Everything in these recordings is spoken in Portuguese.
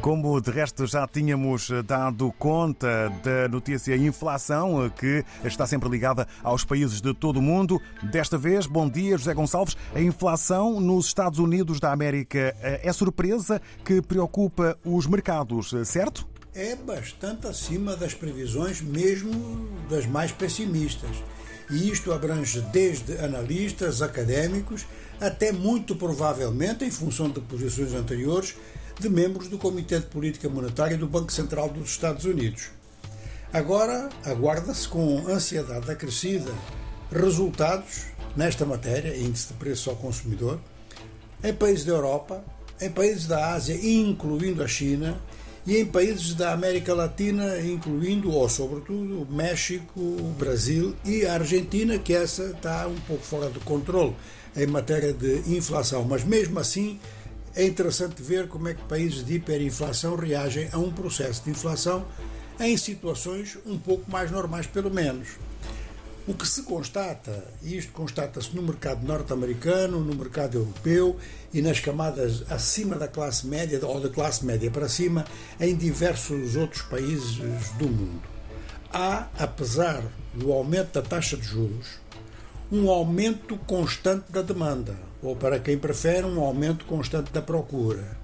Como de resto já tínhamos dado conta da notícia inflação, que está sempre ligada aos países de todo o mundo, desta vez, bom dia, José Gonçalves. A inflação nos Estados Unidos da América é surpresa que preocupa os mercados, certo? É bastante acima das previsões, mesmo das mais pessimistas. E isto abrange desde analistas, académicos, até muito provavelmente, em função de posições anteriores, de membros do Comitê de Política Monetária do Banco Central dos Estados Unidos. Agora aguarda-se com ansiedade acrescida resultados nesta matéria, índice de preço ao consumidor, em países da Europa, em países da Ásia, incluindo a China, e em países da América Latina, incluindo, ou sobretudo, México, Brasil e a Argentina, que essa está um pouco fora de controle em matéria de inflação. Mas mesmo assim, é interessante ver como é que países de hiperinflação reagem a um processo de inflação em situações um pouco mais normais, pelo menos. O que se constata, e isto constata-se no mercado norte-americano, no mercado europeu e nas camadas acima da classe média ou da classe média para cima, em diversos outros países do mundo. Há, apesar do aumento da taxa de juros, um aumento constante da demanda, ou para quem prefere, um aumento constante da procura,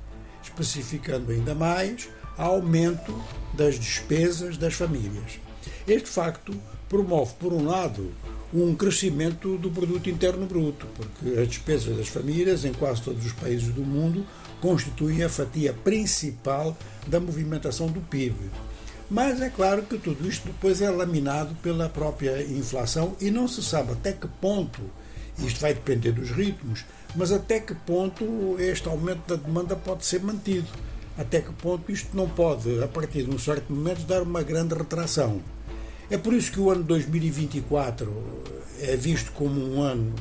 especificando ainda mais, aumento das despesas das famílias. Este facto promove, por um lado, um crescimento do produto interno bruto, porque as despesas das famílias em quase todos os países do mundo constituem a fatia principal da movimentação do PIB. Mas é claro que tudo isto depois é laminado pela própria inflação e não se sabe até que ponto, isto vai depender dos ritmos, mas até que ponto este aumento da demanda pode ser mantido. Até que ponto isto não pode, a partir de um certo momento, dar uma grande retração. É por isso que o ano 2024 é visto como um ano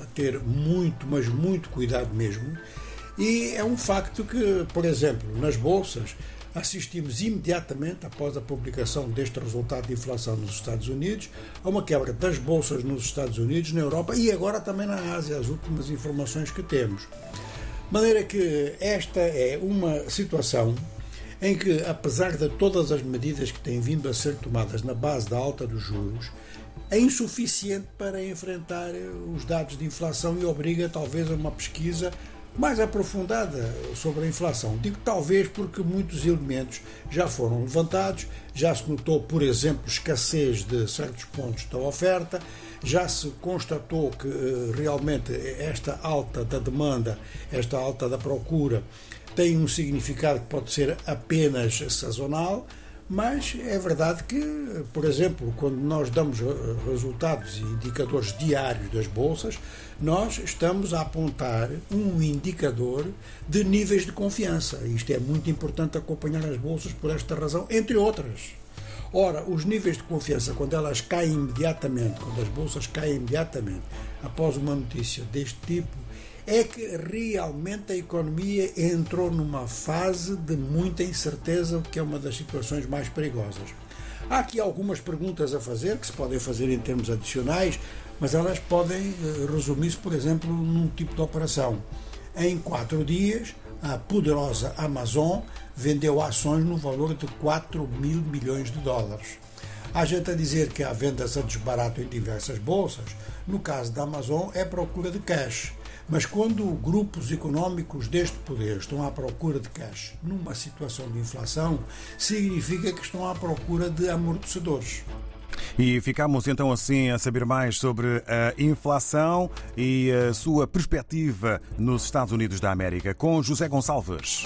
a ter muito, mas muito cuidado mesmo. E é um facto que, por exemplo, nas bolsas, assistimos imediatamente, após a publicação deste resultado de inflação nos Estados Unidos, a uma quebra das bolsas nos Estados Unidos, na Europa e agora também na Ásia, as últimas informações que temos. De maneira que esta é uma situação em que, apesar de todas as medidas que têm vindo a ser tomadas na base da alta dos juros, é insuficiente para enfrentar os dados de inflação e obriga talvez a uma pesquisa mais aprofundada sobre a inflação. Digo talvez porque muitos elementos já foram levantados, já se notou, por exemplo, escassez de certos pontos da oferta, já se constatou que eh, realmente esta alta da demanda, esta alta da procura, tem um significado que pode ser apenas sazonal, mas é verdade que, por exemplo, quando nós damos eh, resultados e indicadores diários das bolsas, nós estamos a apontar um indicador de níveis de confiança. Isto é muito importante acompanhar as bolsas por esta razão, entre outras. Ora, os níveis de confiança, quando elas caem imediatamente, quando as bolsas caem imediatamente após uma notícia deste tipo, é que realmente a economia entrou numa fase de muita incerteza, o que é uma das situações mais perigosas. Há aqui algumas perguntas a fazer, que se podem fazer em termos adicionais, mas elas podem eh, resumir-se, por exemplo, num tipo de operação. Em quatro dias, a poderosa Amazon vendeu ações no valor de 4 mil milhões de dólares. Há gente a dizer que há vendas a desbarato em diversas bolsas. No caso da Amazon, é procura de cash. Mas quando grupos económicos deste poder estão à procura de cash numa situação de inflação, significa que estão à procura de amortecedores. E ficamos então assim a saber mais sobre a inflação e a sua perspectiva nos Estados Unidos da América com José Gonçalves.